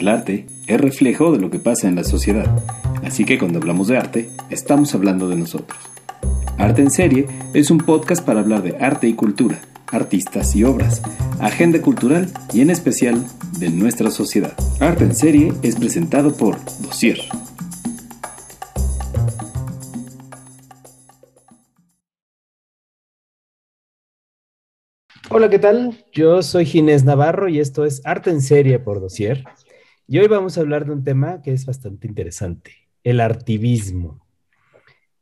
El arte es reflejo de lo que pasa en la sociedad, así que cuando hablamos de arte, estamos hablando de nosotros. Arte en Serie es un podcast para hablar de arte y cultura, artistas y obras, agenda cultural y en especial de nuestra sociedad. Arte en Serie es presentado por Dossier. Hola, ¿qué tal? Yo soy Ginés Navarro y esto es Arte en Serie por Dossier. Y hoy vamos a hablar de un tema que es bastante interesante, el artivismo.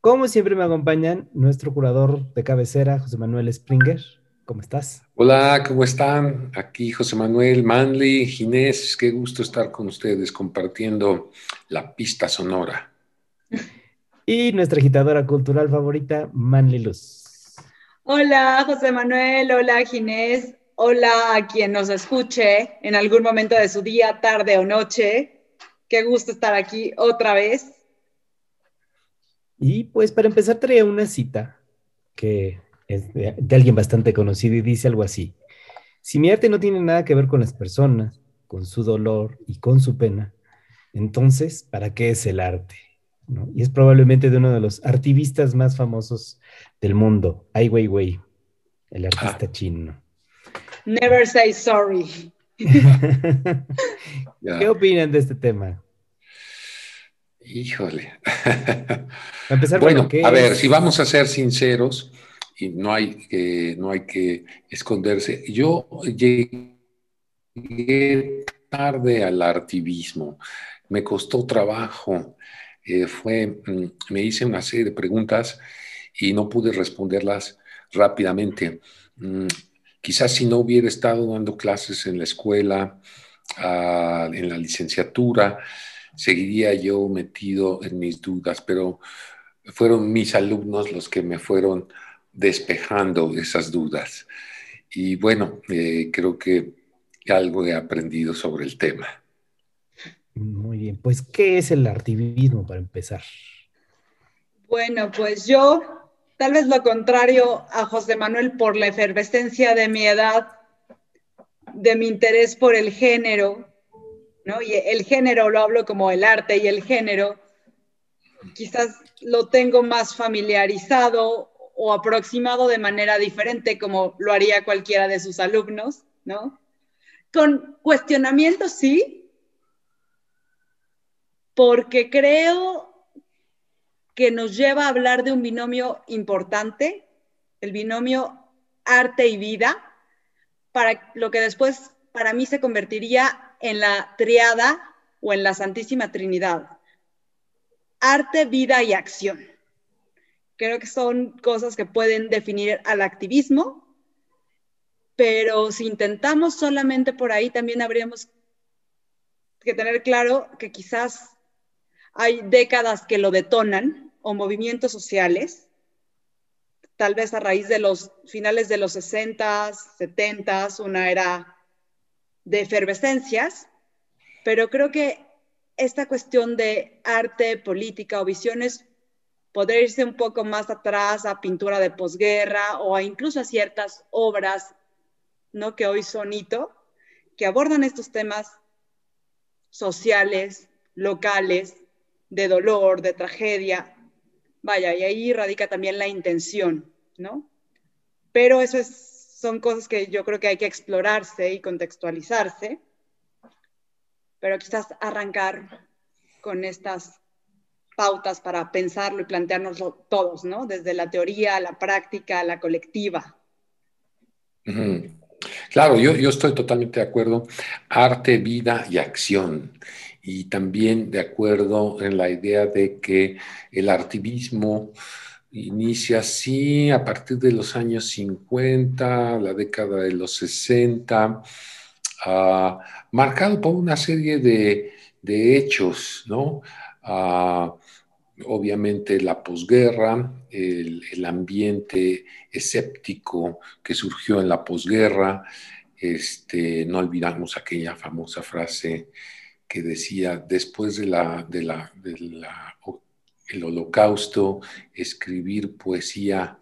Como siempre me acompañan nuestro curador de cabecera, José Manuel Springer. ¿Cómo estás? Hola, ¿cómo están? Aquí José Manuel, Manly, Ginés, qué gusto estar con ustedes compartiendo la pista sonora. Y nuestra agitadora cultural favorita, Manly Luz. Hola, José Manuel, hola, Ginés, hola a quien nos escuche en algún momento de su día, tarde o noche. Qué gusto estar aquí otra vez. Y pues para empezar traía una cita que es de, de alguien bastante conocido y dice algo así. Si mi arte no tiene nada que ver con las personas, con su dolor y con su pena, entonces, ¿para qué es el arte? ¿no? Y es probablemente de uno de los artivistas más famosos del mundo, Ai Weiwei, el artista Ah. chino. Never say sorry. ¿Qué opinan de este tema? Híjole. Empezar, bueno, ¿qué a ver, si vamos a ser sinceros, y no hay que, no hay que esconderse, yo llegué tarde al artivismo, me costó trabajo, eh, fue, mm, me hice una serie de preguntas y no pude responderlas rápidamente. Quizás si no hubiera estado dando clases en la escuela, ah, en la licenciatura, seguiría yo metido en mis dudas, pero fueron mis alumnos los que me fueron despejando esas dudas. Y bueno, eh, creo que algo he aprendido sobre el tema. Muy bien, pues, ¿qué es el artivismo para empezar? Bueno, pues yo, tal vez lo contrario a José Manuel por la efervescencia de mi edad, de mi interés por el género, ¿no? Y el género lo hablo como el arte y el género, quizás lo tengo más familiarizado o aproximado de manera diferente como lo haría cualquiera de sus alumnos, ¿no? Con cuestionamientos, sí, porque creo que nos lleva a hablar de un binomio importante, el binomio arte y vida, para lo que después para mí se convertiría en la triada o en la Santísima Trinidad. Arte, vida y acción. Creo que son cosas que pueden definir al activismo, pero si intentamos solamente por ahí, también habríamos que tener claro que quizás hay décadas que lo detonan o movimientos sociales, tal vez a raíz de los finales de los 60, 70, una era de efervescencias, pero creo que esta cuestión de arte, política o visiones podría irse un poco más atrás a pintura de posguerra o a incluso a ciertas obras ¿no? que hoy son hito, que abordan estos temas sociales, locales, de dolor, de tragedia. Vaya, y ahí radica también la intención, ¿no? Pero eso es, son cosas que yo creo que hay que explorarse y contextualizarse, pero quizás arrancar con estas pautas para pensarlo y planteárnoslo todos, ¿no? Desde la teoría, la práctica, la colectiva. Claro, yo, yo estoy totalmente de acuerdo. Arte, vida y acción. Y también de acuerdo en la idea de que el artivismo inicia así a partir de los años 50, la década de los 60, ah, marcado por una serie de, de hechos, ¿no? Ah, obviamente la posguerra, el, el ambiente escéptico que surgió en la posguerra, este, no olvidamos aquella famosa frase que decía, después de la, de la, la holocausto, escribir poesía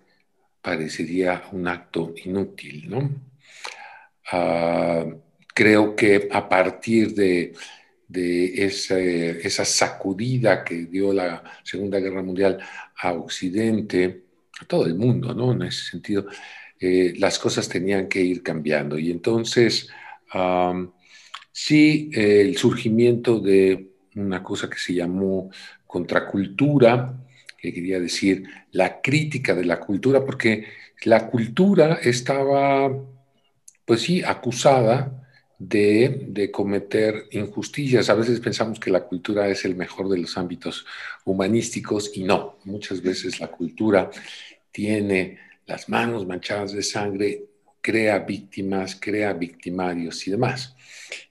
parecería un acto inútil, ¿no? Uh, creo que a partir de de esa, sacudida que dio la Segunda Guerra Mundial a Occidente, a todo el mundo, ¿no? En ese sentido, eh, las cosas tenían que ir cambiando. Y entonces, sí, el surgimiento de una cosa que se llamó contracultura, que quería decir la crítica de la cultura, porque la cultura estaba, pues sí, acusada de, cometer injusticias. A veces pensamos que la cultura es el mejor de los ámbitos humanísticos y no. Muchas veces la cultura tiene las manos manchadas de sangre, crea víctimas, crea victimarios y demás.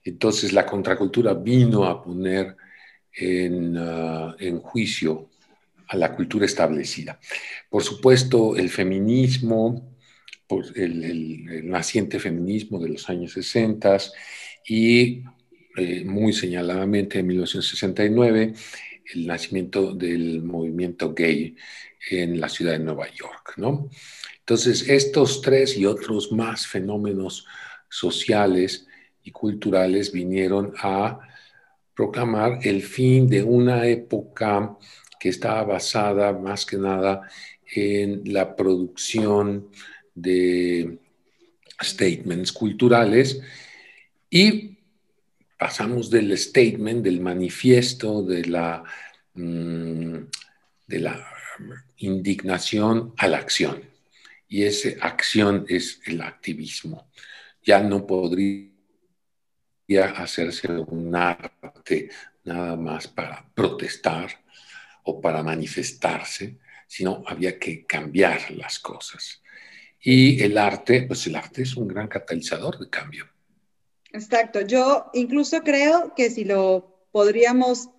Entonces la contracultura vino a poner en, ah, en juicio a la cultura establecida. Por supuesto, el feminismo, el, naciente feminismo de los años 60 y eh, muy señaladamente en 1969 el nacimiento del movimiento gay en la ciudad de Nueva York. ¿no? Entonces, estos tres y otros más fenómenos sociales y culturales vinieron a proclamar el fin de una época que estaba basada más que nada en la producción de statements culturales y pasamos del statement, del manifiesto, de la, mm, de la indignación a la acción. Y esa acción es el activismo. Ya no podría hacerse un arte nada más para protestar o para manifestarse, sino había que cambiar las cosas. Y el arte, pues el arte es un gran catalizador de cambio. Exacto. Yo incluso creo que si lo podríamos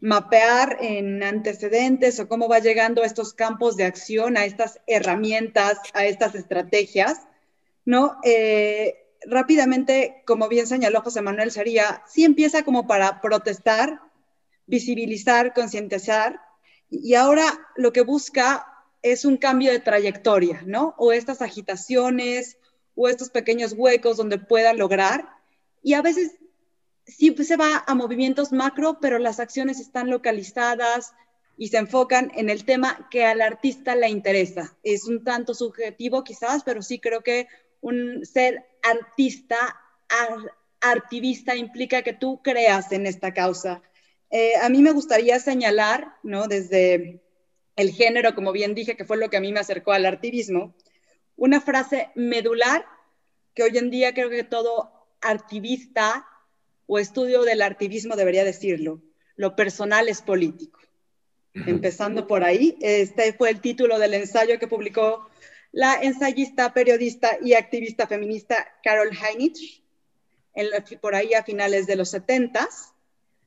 mapear en antecedentes o cómo va llegando a estos campos de acción, a estas herramientas, a estas estrategias, ¿no? Eh, rápidamente, como bien señaló José Manuel, sería, sí empieza como para protestar, visibilizar, concientizar, y ahora lo que busca es un cambio de trayectoria, ¿no? O estas agitaciones o estos pequeños huecos donde pueda lograr. Y a veces sí se va a movimientos macro, pero las acciones están localizadas y se enfocan en el tema que al artista le interesa. Es un tanto subjetivo quizás, pero sí creo que un ser artista, artivista implica que tú creas en esta causa. Eh, a mí me gustaría señalar, ¿no? Desde el género, como bien dije, que fue lo que a mí me acercó al artivismo, una frase medular que hoy en día creo que todo artivista o estudio del artivismo debería decirlo, lo personal es político. Empezando por ahí, este fue el título del ensayo que publicó la ensayista, periodista y activista feminista Carol Heinrich, por ahí a finales de los 70,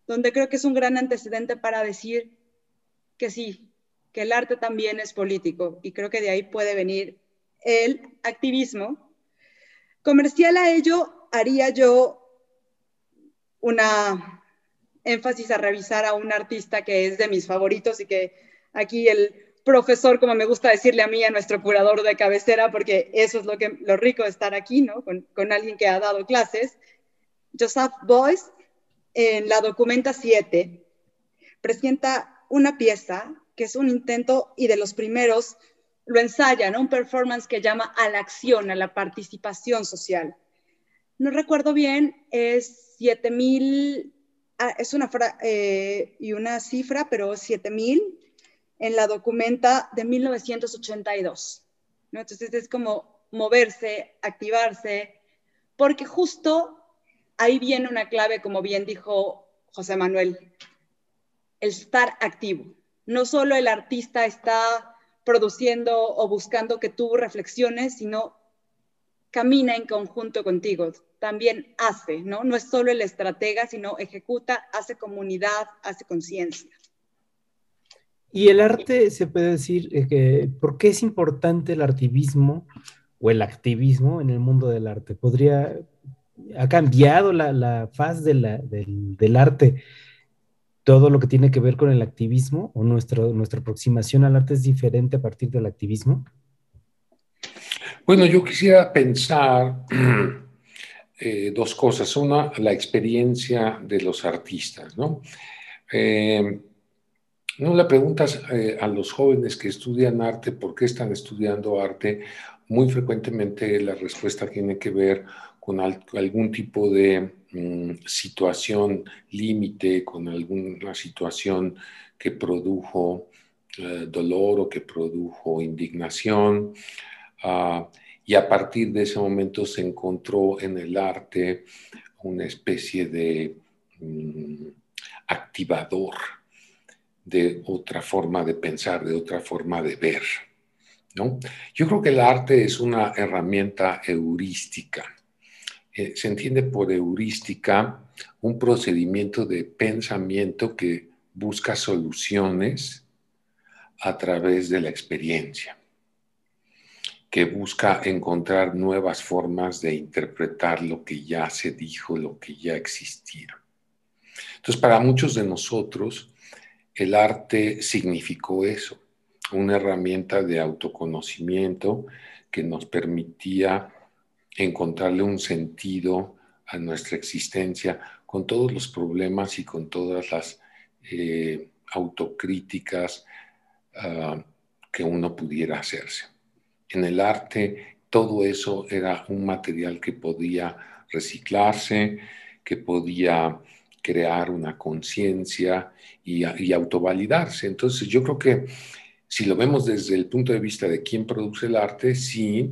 donde creo que es un gran antecedente para decir que sí, que el arte también es político y creo que de ahí puede venir el activismo. Comercial a ello haría yo una énfasis a revisar a un artista que es de mis favoritos y que aquí el profesor, como me gusta decirle a mí, a nuestro curador de cabecera, porque eso es lo, que, lo rico de estar aquí, ¿no? Con, alguien que ha dado clases. Joseph Boyce, en la Documenta 7, presenta una pieza que es un intento y de los primeros lo ensaya, ¿no? Un performance que llama a la acción, a la participación social. No recuerdo bien, es 7000, ah, es una eh, y una cifra, pero 7000 en la documenta de 1982. ¿no? Entonces es como moverse, activarse, porque justo ahí viene una clave, como bien dijo José Manuel, el estar activo no solo el artista está produciendo o buscando que tú reflexiones, sino camina en conjunto contigo, también hace, ¿no? No es solo el estratega, sino ejecuta, hace comunidad, hace conciencia. Y el arte, se puede decir, eh, que, ¿por qué es importante el activismo o el activismo en el mundo del arte? ¿Podría, ha cambiado la, faz del, del arte todo lo que tiene que ver con el activismo o nuestra aproximación al arte es diferente a partir del activismo? Bueno, yo quisiera pensar eh, dos cosas. Una, la experiencia de los artistas, ¿no? no le preguntas a los jóvenes que estudian arte por qué están estudiando arte, muy frecuentemente la respuesta tiene que ver con algún tipo de mm, situación límite, con alguna situación que produjo eh, dolor o que produjo indignación. Ah, y a partir de ese momento se encontró en el arte una especie de mm, activador de otra forma de pensar, de otra forma de ver. ¿no? Yo creo que el arte es una herramienta heurística. Eh, se entiende por heurística un procedimiento de pensamiento que busca soluciones a través de la experiencia, que busca encontrar nuevas formas de interpretar lo que ya se dijo, lo que ya existía. Entonces, para muchos de nosotros, el arte significó eso, una herramienta de autoconocimiento que nos permitía encontrarle un sentido a nuestra existencia con todos los problemas y con todas las eh, autocríticas ah, que uno pudiera hacerse. En el arte todo eso era un material que podía reciclarse, que podía crear una conciencia y, y, autovalidarse. Entonces yo creo que si lo vemos desde el punto de vista de quién produce el arte, sí,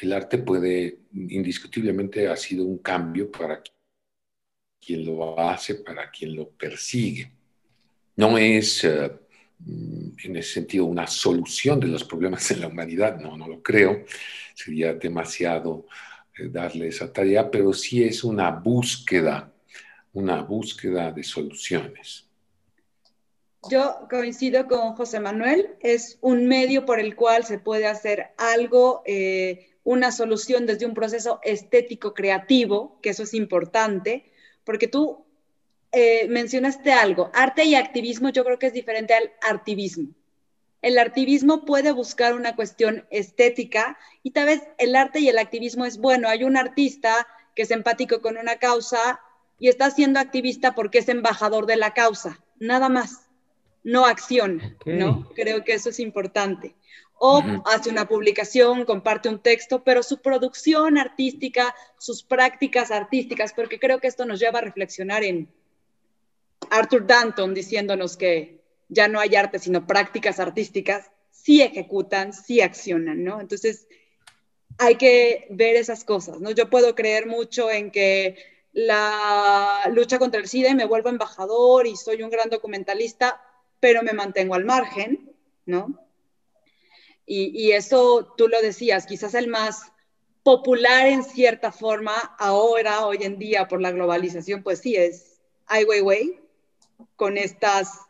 el arte puede, indiscutiblemente ha sido un cambio para quien lo hace, para quien lo persigue. No es, eh, en ese sentido, una solución de los problemas de la humanidad, no, no lo creo, sería demasiado eh, darle esa tarea, pero sí es una búsqueda, una búsqueda de soluciones. Yo coincido con José Manuel, es un medio por el cual se puede hacer algo, eh, una solución desde un proceso estético creativo, que eso es importante, porque tú eh, mencionaste algo, arte y activismo yo creo que es diferente al artivismo. El artivismo puede buscar una cuestión estética y tal vez el arte y el activismo es bueno. Hay un artista que es empático con una causa y está siendo activista porque es embajador de la causa, nada más no acciona, ¿no? Creo que eso es importante. O hace una publicación, comparte un texto, pero su producción artística, sus prácticas artísticas, porque creo que esto nos lleva a reflexionar en Arthur Danton diciéndonos que ya no hay arte, sino prácticas artísticas, sí ejecutan, sí accionan, ¿no? Entonces, hay que ver esas cosas, ¿no? Yo puedo creer mucho en que la lucha contra el SIDA y me vuelvo embajador y soy un gran documentalista, pero me mantengo al margen, ¿no? Y, eso tú lo decías, quizás el más popular en cierta forma ahora, hoy en día, por la globalización, pues sí, es Ai Weiwei, con estas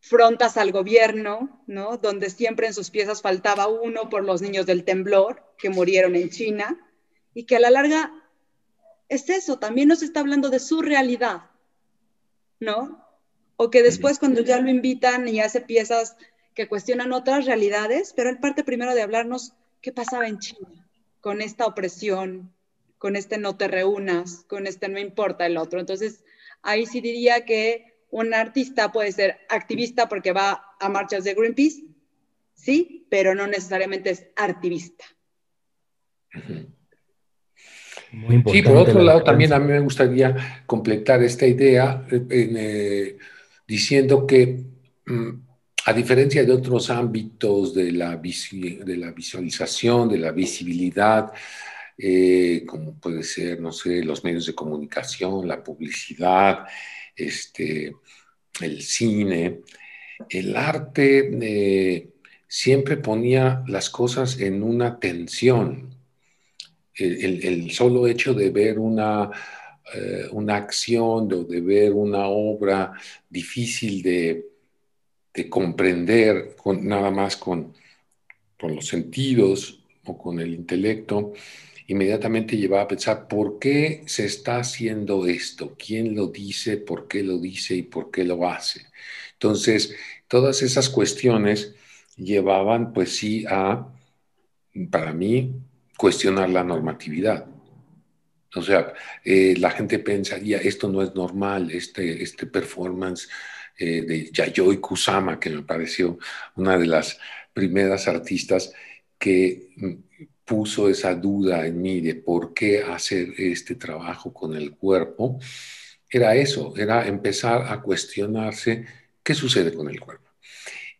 frontas al gobierno, ¿no? Donde siempre en sus piezas faltaba uno por los niños del temblor que murieron en China y que a la larga es eso, también nos está hablando de su realidad, ¿no? o que después cuando ya lo invitan y hace piezas que cuestionan otras realidades, pero él parte primero de hablarnos qué pasaba en China con esta opresión, con este no te reúnas, con este no importa el otro. Entonces, ahí sí diría que un artista puede ser activista porque va a marchas de Greenpeace, sí, pero no necesariamente es activista. sí, por otro lado, también a mí me gustaría completar esta idea en, eh, diciendo que mm, a diferencia de otros ámbitos de la, de la visualización, de la visibilidad, eh, como puede ser, no sé, los medios de comunicación, la publicidad, este, el cine, el arte eh, siempre ponía las cosas en una tensión. el solo hecho de ver una eh, una acción o de ver una obra difícil de, comprender con, nada más con, con los sentidos o con el intelecto, inmediatamente llevaba a pensar por qué se está haciendo esto, quién lo dice, por qué lo dice y por qué lo hace. Entonces, todas esas cuestiones llevaban, pues sí, a, para mí, cuestionar la normatividad. O sea, eh, la gente pensaría, esto no es normal, este, este performance eh, de Yayoi Kusama, que me pareció una de las primeras artistas que mm, puso esa duda en mí de por qué hacer este trabajo con el cuerpo, era eso, era empezar a cuestionarse qué sucede con el cuerpo.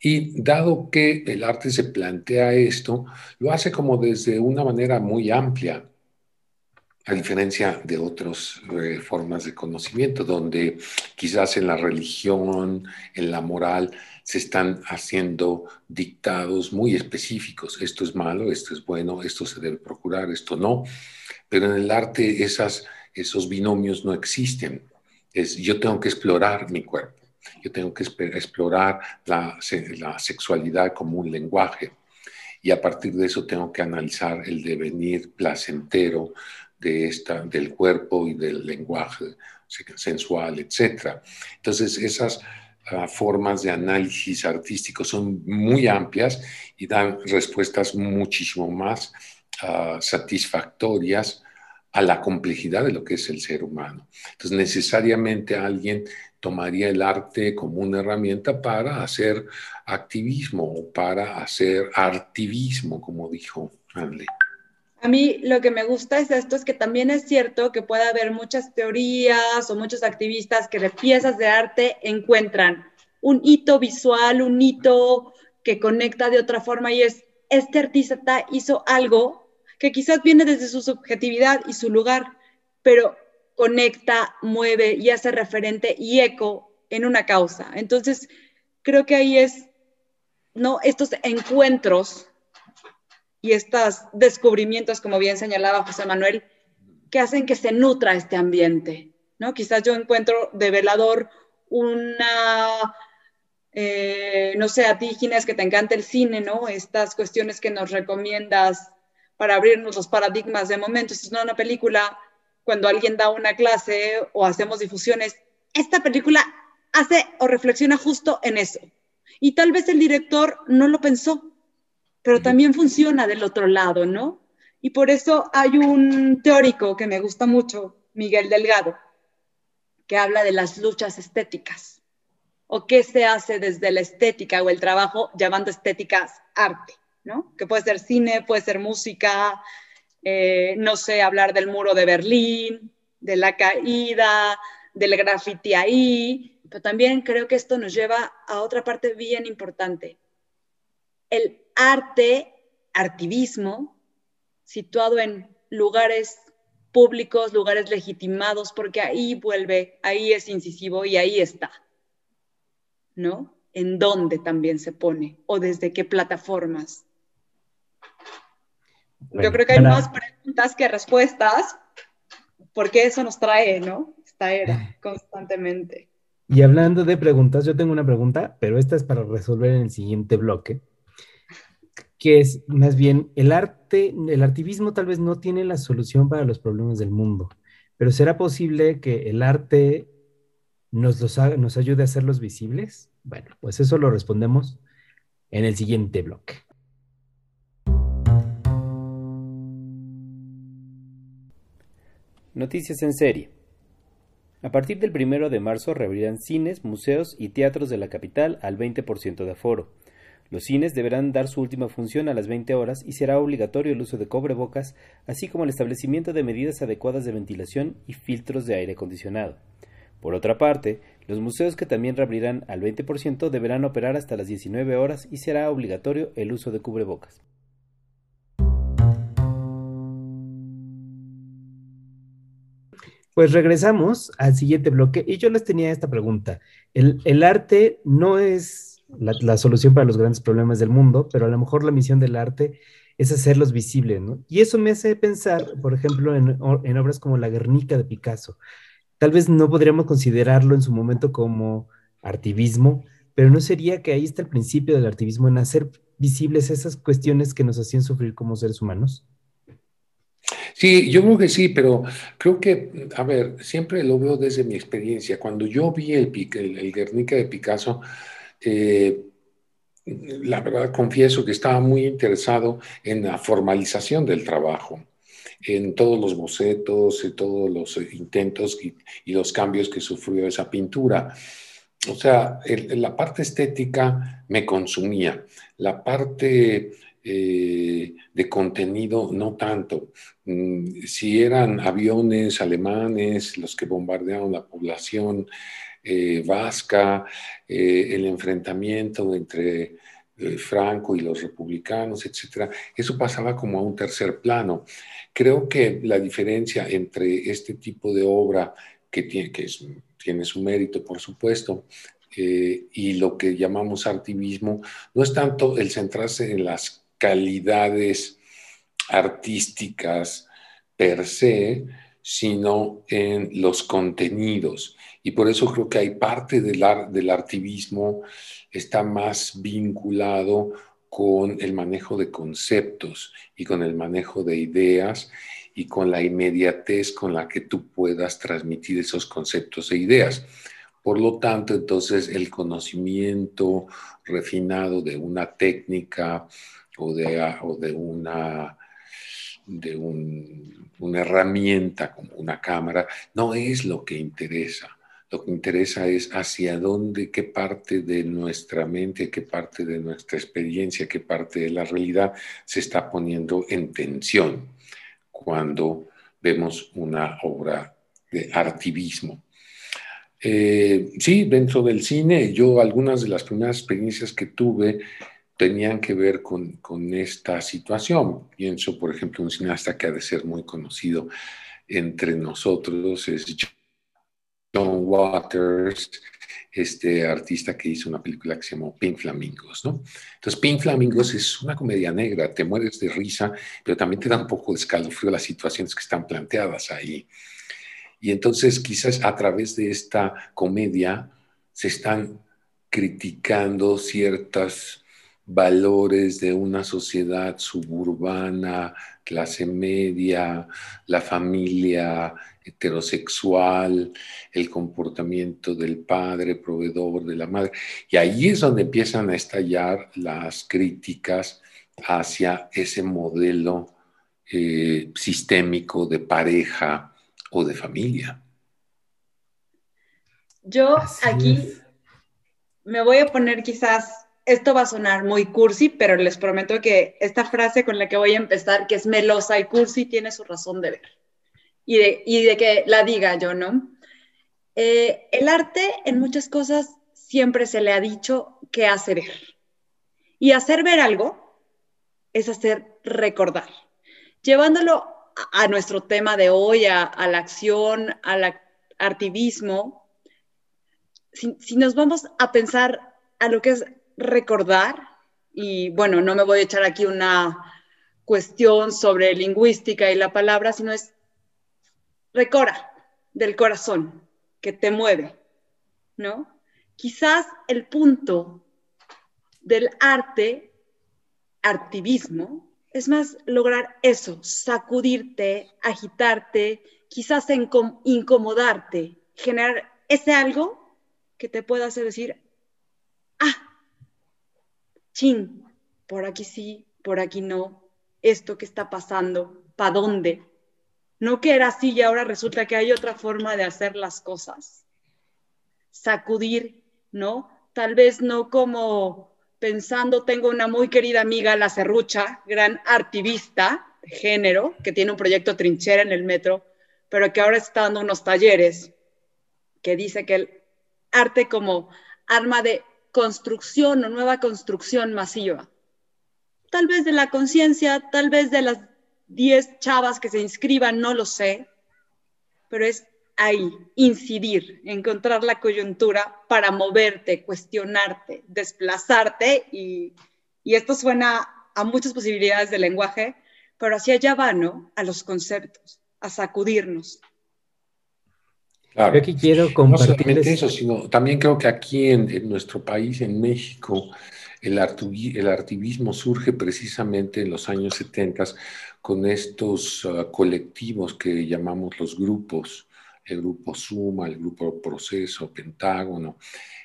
Y dado que el arte se plantea esto, lo hace como desde una manera muy amplia, a diferencia de otras eh, formas de conocimiento, donde quizás en la religión, en la moral, se están haciendo dictados muy específicos. Esto es malo, esto es bueno, esto se debe procurar, esto no. Pero en el arte esas, esos binomios no existen. Es, yo tengo que explorar mi cuerpo, yo tengo que explorar la, la sexualidad como un lenguaje y a partir de eso tengo que analizar el devenir placentero de esta, del cuerpo y del lenguaje sensual, etc. Entonces, esas formas de análisis artístico son muy amplias y dan respuestas muchísimo más ah, satisfactorias a la complejidad de lo que es el ser humano. Entonces, necesariamente alguien tomaría el arte como una herramienta para hacer activismo o para hacer artivismo, como dijo Hanley. A mí lo que me gusta es esto, es que también es cierto que puede haber muchas teorías o muchos activistas que de piezas de arte encuentran un hito visual, un hito que conecta de otra forma y es, este artista hizo algo que quizás viene desde su subjetividad y su lugar, pero conecta, mueve y hace referente y eco en una causa. Entonces, creo que ahí es, ¿no? Estos encuentros y estos descubrimientos, como bien señalaba José Manuel, que hacen que se nutra este ambiente, ¿no? Quizás yo encuentro de velador una, eh, no sé, a ti, Ginés, que te encanta el cine, ¿no? Estas cuestiones que nos recomiendas para abrirnos los paradigmas de momentos. Es una película, cuando alguien da una clase o hacemos difusiones, esta película hace o reflexiona justo en eso. Y tal vez el director no lo pensó, pero también funciona del otro lado, ¿no? Y por eso hay un teórico que me gusta mucho, Miguel Delgado, que habla de las luchas estéticas o qué se hace desde la estética o el trabajo llamando estéticas arte, ¿no? Que puede ser cine, puede ser música, eh, no sé, hablar del muro de Berlín, de la caída, del graffiti ahí, pero también creo que esto nos lleva a otra parte bien importante, el arte, artivismo, situado en lugares públicos, lugares legitimados, porque ahí vuelve, ahí es incisivo y ahí está. ¿No? ¿En dónde también se pone? ¿O desde qué plataformas? Yo creo que hay más preguntas que respuestas, porque eso nos trae, ¿no? Esta era constantemente. Y hablando de preguntas, yo tengo una pregunta, pero esta es para resolver en el siguiente bloque que es más bien el arte, el artivismo tal vez no tiene la solución para los problemas del mundo, pero ¿será posible que el arte nos, los nos ayude a hacerlos visibles? Bueno, pues eso lo respondemos en el siguiente bloque. Noticias en serie. A partir del primero de marzo reabrirán cines, museos y teatros de la capital al 20% de aforo. Los cines deberán dar su última función a las 20 horas y será obligatorio el uso de cobrebocas, así como el establecimiento de medidas adecuadas de ventilación y filtros de aire acondicionado. Por otra parte, los museos que también reabrirán al 20% deberán operar hasta las 19 horas y será obligatorio el uso de cubrebocas. Pues regresamos al siguiente bloque y yo les tenía esta pregunta. El, el arte no es la, solución para los grandes problemas del mundo, pero a lo mejor la misión del arte es hacerlos visibles, ¿no? Y eso me hace pensar, por ejemplo, en, obras como La Guernica de Picasso. Tal vez no podríamos considerarlo en su momento como artivismo, pero ¿no sería que ahí está el principio del artivismo, en hacer visibles esas cuestiones que nos hacían sufrir como seres humanos? Sí, yo creo que sí, pero creo que, a ver, siempre lo veo desde mi experiencia. Cuando yo vi el, el, el Guernica de Picasso, eh, la verdad confieso que estaba muy interesado en la formalización del trabajo. en todos los bocetos, en todos los intentos y, los cambios que sufrió esa pintura. O sea, la parte estética me consumía, la parte eh, de contenido no tanto. Mm, si eran aviones alemanes los que bombardearon la población eh, vasca, eh, el enfrentamiento entre Franco y los republicanos, etcétera, eso pasaba como a un tercer plano. Creo que la diferencia entre este tipo de obra, que tiene, que tiene su mérito, por supuesto, y lo que llamamos artivismo, no es tanto el centrarse en las calidades artísticas per se, sino en los contenidos. Y por eso creo que hay parte del, del artivismo está más vinculado con el manejo de conceptos y con el manejo de ideas y con la inmediatez con la que tú puedas transmitir esos conceptos e ideas. Por lo tanto, entonces el conocimiento refinado de una técnica, o de, una, de una herramienta como una cámara, no es lo que interesa. Lo que interesa es hacia dónde, qué parte de nuestra mente, qué parte de nuestra experiencia, qué parte de la realidad se está poniendo en tensión cuando vemos una obra de artivismo. Eh, sí, dentro del cine, yo algunas de las primeras experiencias que tuve tenían que ver con, con, esta situación. Pienso, por ejemplo, un cineasta que ha de ser muy conocido entre nosotros es John Waters, este artista que hizo una película que se llamó Pink Flamingos, ¿no? Entonces, Pink Flamingos es una comedia negra, te mueres de risa, pero también te da un poco de escalofrío las situaciones que están planteadas ahí. Y entonces, quizás a través de esta comedia se están criticando ciertas valores de una sociedad suburbana, clase media, la familia heterosexual, el comportamiento del padre, proveedor de la madre. Y ahí es donde empiezan a estallar las críticas hacia ese modelo eh, sistémico de pareja o de familia. Yo aquí me voy a poner quizás esto va a sonar muy cursi, pero les prometo que esta frase con la que voy a empezar, que es melosa y cursi, tiene su razón de ver. Y de, que la diga yo, ¿no? Eh, el arte en muchas cosas siempre se le ha dicho que hace ver. Y hacer ver algo es hacer recordar. Llevándolo a, nuestro tema de hoy, a, la acción, al activismo, si nos vamos a pensar a lo que es recordar, y bueno, no me voy a echar aquí una cuestión sobre lingüística y la palabra, sino es recora del corazón que te mueve, ¿no? Quizás el punto del arte, artivismo, es más lograr eso, sacudirte, agitarte, quizás incomodarte, generar ese algo que te pueda hacer decir, ah, chin, por aquí sí, por aquí no, esto que está pasando, ¿para dónde? No que era así y ahora resulta que hay otra forma de hacer las cosas. Sacudir, ¿no? Tal vez no como pensando, tengo una muy querida amiga, la Cerrucha, gran artivista de género, que tiene un proyecto trinchera en el metro, pero que ahora está dando unos talleres que dice que el arte como arma de construcción o nueva construcción masiva. Tal vez de la conciencia, tal vez de las 10 chavas que se inscriban, no lo sé, pero es ahí, incidir, encontrar la coyuntura para moverte, cuestionarte, desplazarte y, esto suena a muchas posibilidades de lenguaje, pero hacia allá va, ¿no? A los conceptos, a sacudirnos, Claro. Yo aquí quiero compartir. No eso, sino también creo que aquí en, nuestro país, en México, el, el artivismo surge precisamente en los años 70 con estos ah, colectivos que llamamos los grupos, el grupo Suma, el grupo Proceso, Pentágono,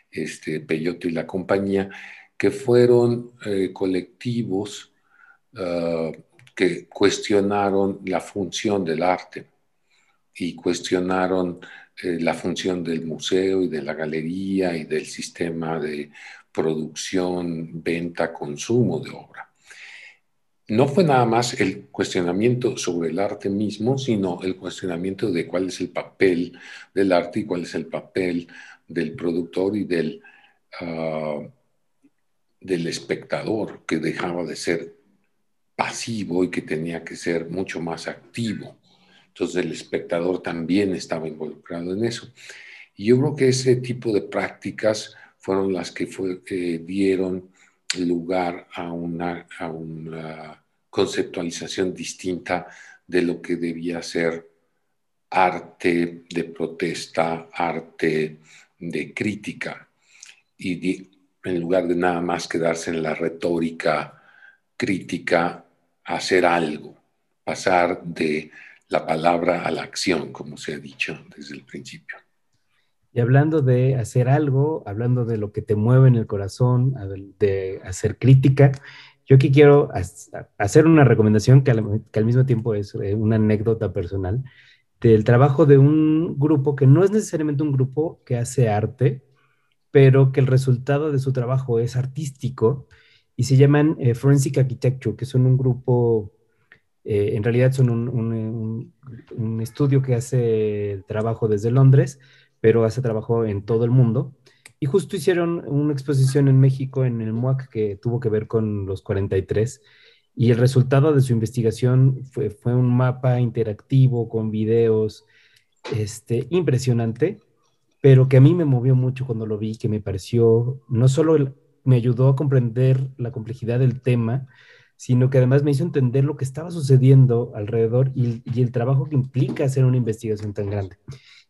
este, Peyote y la compañía, que fueron eh, colectivos ah, que cuestionaron la función del arte y cuestionaron eh, la función del museo y de la galería y del sistema de producción, venta, consumo de obra. No fue nada más el cuestionamiento sobre el arte mismo, sino el cuestionamiento de cuál es el papel del arte y cuál es el papel del productor y del, ah, del espectador, que dejaba de ser pasivo y que tenía que ser mucho más activo. Entonces el espectador también estaba involucrado en eso. Y yo creo que ese tipo de prácticas fueron las que dieron lugar a una, a una conceptualización distinta de lo que debía ser arte de protesta, arte de crítica, y en lugar de nada más quedarse en la retórica crítica, hacer algo, pasar de la palabra a la acción, como se ha dicho desde el principio. Y hablando de hacer algo, hablando de lo que te mueve en el corazón, de hacer crítica, yo aquí quiero hacer una recomendación que al, mismo tiempo es eh, una anécdota personal del trabajo de un grupo que no es necesariamente un grupo que hace arte, pero que el resultado de su trabajo es artístico y se llaman eh, Forensic Architecture, que son un grupo eh, en realidad son un, estudio que hace trabajo desde Londres, pero hace trabajo en todo el mundo. Y justo hicieron una exposición en México, en el MUAC, que tuvo que ver con los 43. Y el resultado de su investigación fue, fue un mapa interactivo con videos este, impresionante, pero que a mí me movió mucho cuando lo vi, que me pareció, no solo me ayudó a comprender la complejidad del tema, sino que además me hizo entender lo que estaba sucediendo alrededor y, el trabajo que implica hacer una investigación tan grande.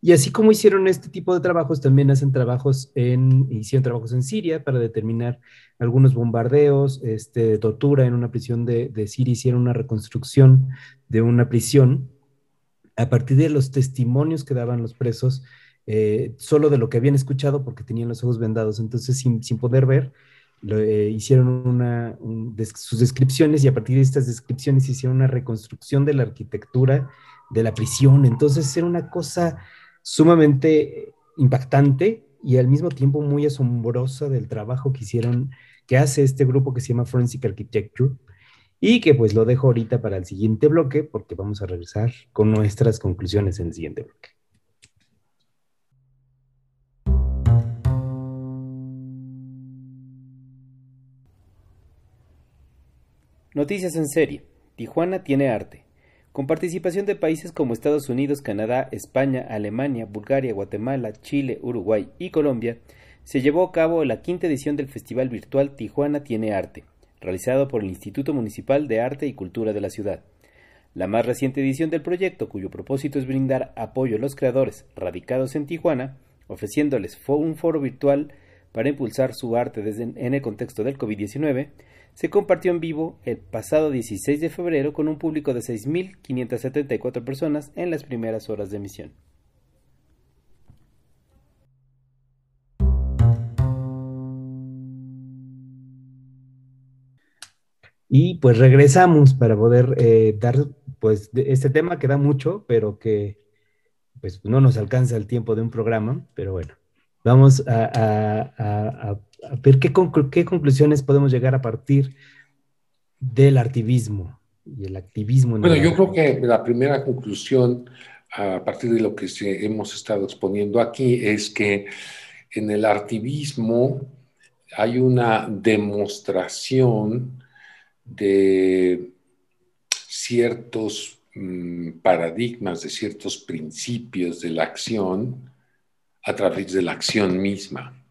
Y así como hicieron este tipo de trabajos, también hacen trabajos en, hicieron trabajos en Siria para determinar algunos bombardeos, este, tortura en una prisión de, de Siria, hicieron una reconstrucción de una prisión a partir de los testimonios que daban los presos, eh, solo de lo que habían escuchado porque tenían los ojos vendados, entonces sin, sin poder ver, eh, hicieron una, sus descripciones y a partir de estas descripciones hicieron una reconstrucción de la arquitectura de la prisión. Entonces era una cosa sumamente impactante y al mismo tiempo muy asombrosa del trabajo que hicieron, que hace este grupo que se llama Forensic Architecture y que pues lo dejo ahorita para el siguiente bloque porque vamos a regresar con nuestras conclusiones en el siguiente bloque. Noticias en serie. Tijuana tiene arte. Con participación de países como Estados Unidos, Canadá, España, Alemania, Bulgaria, Guatemala, Chile, Uruguay y Colombia, se llevó a cabo la quinta edición del Festival Virtual Tijuana tiene arte, realizado por el Instituto Municipal de Arte y Cultura de la ciudad. La más reciente edición del proyecto, cuyo propósito es brindar apoyo a los creadores radicados en Tijuana, ofreciéndoles un foro virtual para impulsar su arte desde en el contexto del COVID-19, se compartió en vivo el pasado 16 de febrero con un público de 6.574 personas en las primeras horas de emisión. Y pues regresamos para poder eh, dar pues este tema que da mucho, pero que pues no nos alcanza el tiempo de un programa, pero bueno, vamos a a ver qué, qué conclusiones podemos llegar a partir del activismo y el activismo. bueno, yo creo que la primera conclusión a partir de lo que hemos estado exponiendo aquí es que en el activismo hay una demostración de ciertos mm, paradigmas, de ciertos principios de la acción a través de la acción misma.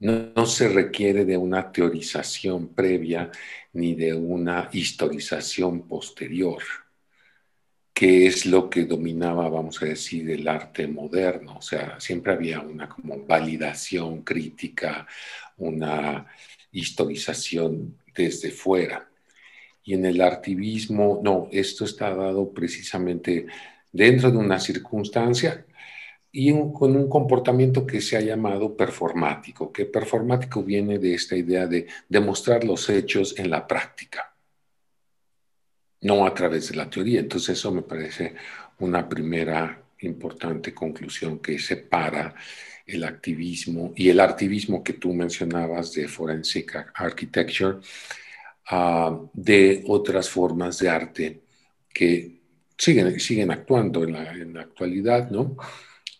No, se requiere de una teorización previa ni de una historización posterior, que es lo que dominaba, vamos a decir, el arte moderno. O sea, siempre había una como validación crítica, una historización desde fuera. Y en el artivismo, no, esto está dado precisamente dentro de una circunstancia y con un comportamiento que se ha llamado performático, que performático viene de esta idea de demostrar los hechos en la práctica. no a través de la teoría. Entonces eso me parece una primera importante conclusión que separa el activismo y el activismo que tú mencionabas de forensic architecture ah, de otras formas de arte que siguen, siguen actuando en la, en la actualidad, ¿no?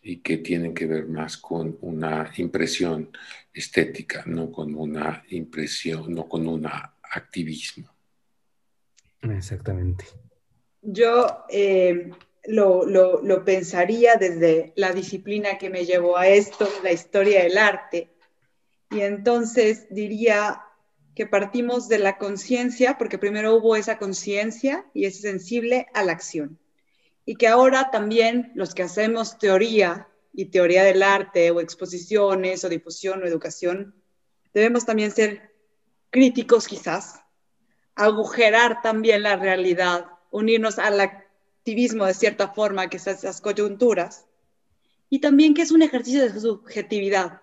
Y que tienen que ver más con una impresión estética, no con una impresión, no con un activismo. Exactamente. Yo eh, lo, pensaría desde la disciplina que me llevó a esto, la historia del arte. Y entonces diría que partimos de la conciencia, porque primero hubo esa conciencia y es sensible a la acción. Y que ahora también los que hacemos teoría y teoría del arte o exposiciones o difusión o educación, debemos también ser críticos quizás, agujerar también la realidad, unirnos al activismo de cierta forma, que es esas coyunturas, y también que es un ejercicio de subjetividad,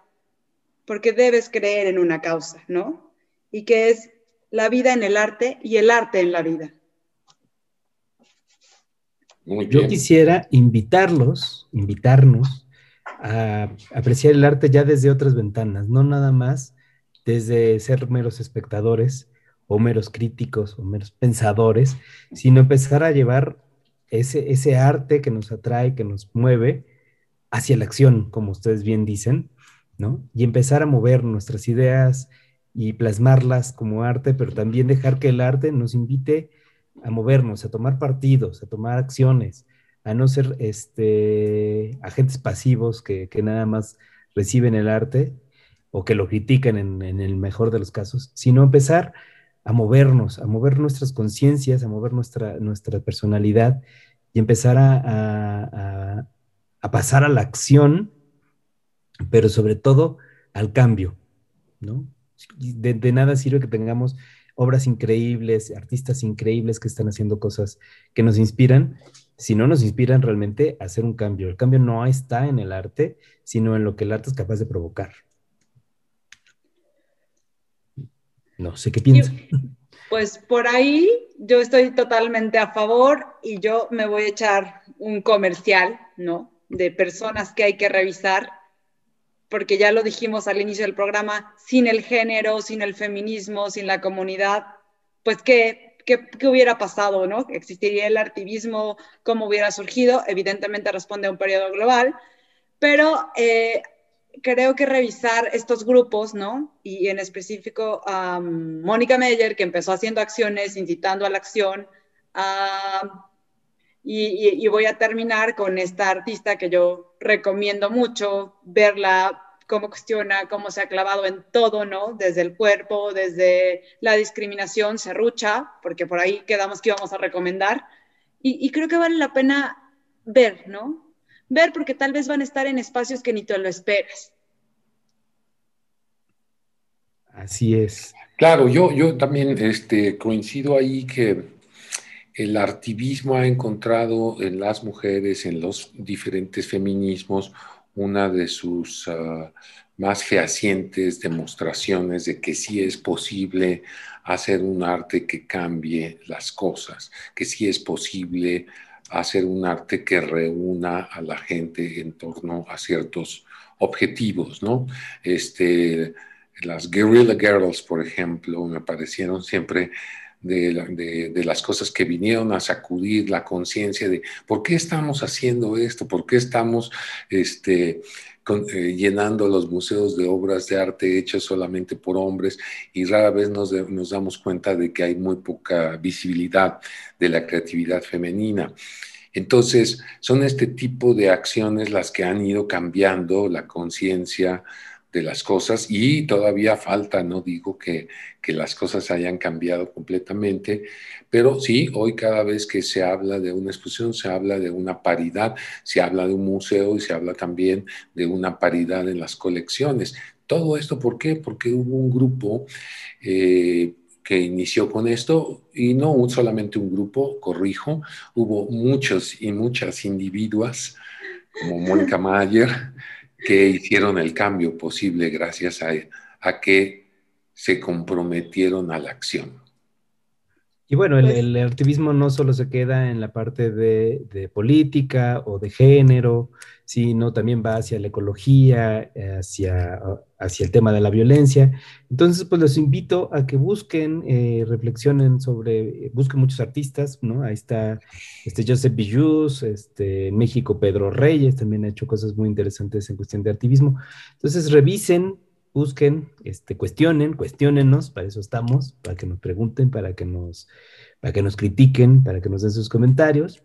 porque debes creer en una causa, ¿no? Y que es la vida en el arte y el arte en la vida. Yo quisiera invitarlos, invitarnos a apreciar el arte ya desde otras ventanas, no nada más desde ser meros espectadores o meros críticos o meros pensadores, sino empezar a llevar ese, ese arte que nos atrae, que nos mueve hacia la acción, como ustedes bien dicen, ¿no? Y empezar a mover nuestras ideas y plasmarlas como arte, pero también dejar que el arte nos invite a movernos, a tomar partidos, a tomar acciones, a no ser este, agentes pasivos que, nada más reciben el arte o que lo critican en, el mejor de los casos, sino empezar a movernos, a mover nuestras conciencias, a mover nuestra, nuestra personalidad y empezar a, pasar a la acción, pero sobre todo al cambio, ¿no? de, nada sirve que tengamos obras increíbles, artistas increíbles que están haciendo cosas que nos inspiran, si no nos inspiran realmente a hacer un cambio. El cambio no está en el arte, sino en lo que el arte es capaz de provocar. No sé qué piensas. Pues por ahí yo estoy totalmente a favor y yo me voy a echar un comercial, ¿no? De personas que hay que revisar, porque ya lo dijimos al inicio del programa, sin el género, sin el feminismo, sin la comunidad, pues que ¿Qué, hubiera pasado, ¿no? ¿Existiría el activismo? ¿Cómo hubiera surgido? Evidentemente responde a un periodo global, pero eh, creo que revisar estos grupos, ¿no? Y en específico a Mónica Meyer, que empezó haciendo acciones, incitando a la acción, y, y, voy a terminar con esta artista que yo recomiendo mucho verla cómo cuestiona, cómo se ha clavado en todo, ¿no? Desde el cuerpo, desde la discriminación, serrucha, porque por ahí quedamos que íbamos a recomendar. Y, creo que vale la pena ver, ¿no? Ver porque tal vez van a estar en espacios que ni te lo esperas. Así es. Claro, yo, yo también este, coincido ahí que el activismo ha encontrado en las mujeres, en los diferentes feminismos, una de sus ah, más fehacientes demostraciones de que sí es posible hacer un arte que cambie las cosas, que sí es posible hacer un arte que reúna a la gente en torno a ciertos objetivos, ¿no? Este, las Guerrilla Girls, por ejemplo, me parecieron siempre de, las cosas que vinieron a sacudir la conciencia de por qué estamos haciendo esto, por qué estamos este, eh, llenando los museos de obras de arte hechas solamente por hombres y rara vez nos, nos damos cuenta de que hay muy poca visibilidad de la creatividad femenina. Entonces, son este tipo de acciones las que han ido cambiando la conciencia de las cosas y todavía falta, no digo que, las cosas hayan cambiado completamente, pero sí, hoy cada vez que se habla de una exposición, se habla de una paridad, se habla de un museo y se habla también de una paridad en las colecciones. Todo esto, ¿por qué? Porque hubo un grupo eh, que inició con esto y no solamente un grupo, corrijo, hubo muchos y muchas individuas como Mónica Mayer, que hicieron el cambio posible gracias a que se comprometieron a la acción. Y bueno, el, pues activismo no solo se queda en la parte de, de, política o de género, sino también va hacia la ecología, hacia, hacia el tema de la violencia. Entonces, pues los invito a que busquen, eh, reflexionen sobre, busquen muchos artistas, ¿no? Ahí está este Joseph Billus, este, en México Pedro Reyes, también ha hecho cosas muy interesantes en cuestión de activismo. Entonces, revisen busquen, este, cuestionen, cuestionenos, para eso estamos, para que nos pregunten, para que nos, para que nos critiquen, para que nos den sus comentarios.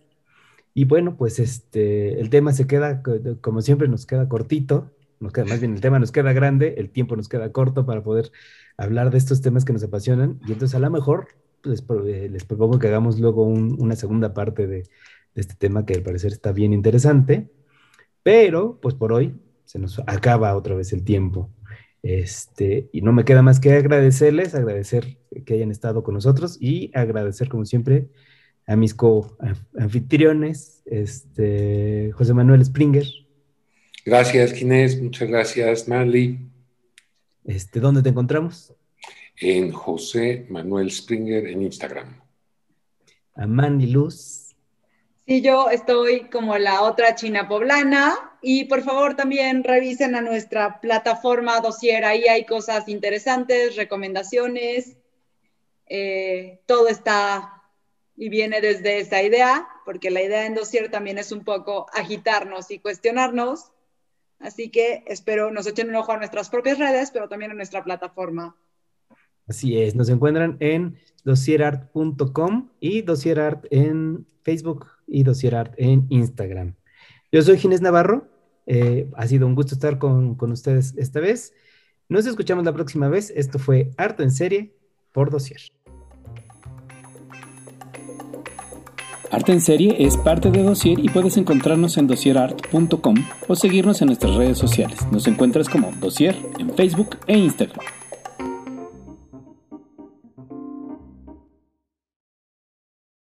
Y bueno, pues este, el tema se queda, como siempre, nos queda cortito, nos queda, más bien el tema nos queda grande, el tiempo nos queda corto para poder hablar de estos temas que nos apasionan. Y entonces a lo mejor les, eh, les propongo que hagamos luego una segunda parte de, de este tema que al parecer está bien interesante. Pero, pues por hoy se nos acaba otra vez el tiempo. Este, y no me queda más que agradecerles, agradecer que hayan estado con nosotros y agradecer, como siempre, a mis co-anfitriones, este, José Manuel Springer. Gracias, Ginés, muchas gracias, Manly. Este, ¿Dónde te encontramos? En José Manuel Springer en Instagram. A Mandy Luz. Sí, yo estoy como la otra china poblana y por favor también revisen a nuestra plataforma Dossier, ahí hay cosas interesantes, recomendaciones, eh, todo está y viene desde esa idea, porque la idea en Dossier también es un poco agitarnos y cuestionarnos, así que espero nos echen un ojo a nuestras propias redes, pero también a nuestra plataforma. Así es, nos encuentran en dossierart.com y dossierart en Facebook y Dossier en Instagram. Yo soy Ginés Navarro. Eh, ha sido un gusto estar con, ustedes esta vez. Nos escuchamos la próxima vez. Esto fue Arte en Serie por Dossier. Arte en Serie es parte de Dossier y puedes encontrarnos en dossierart.com o seguirnos en nuestras redes sociales. Nos encuentras como Dossier en Facebook e Instagram.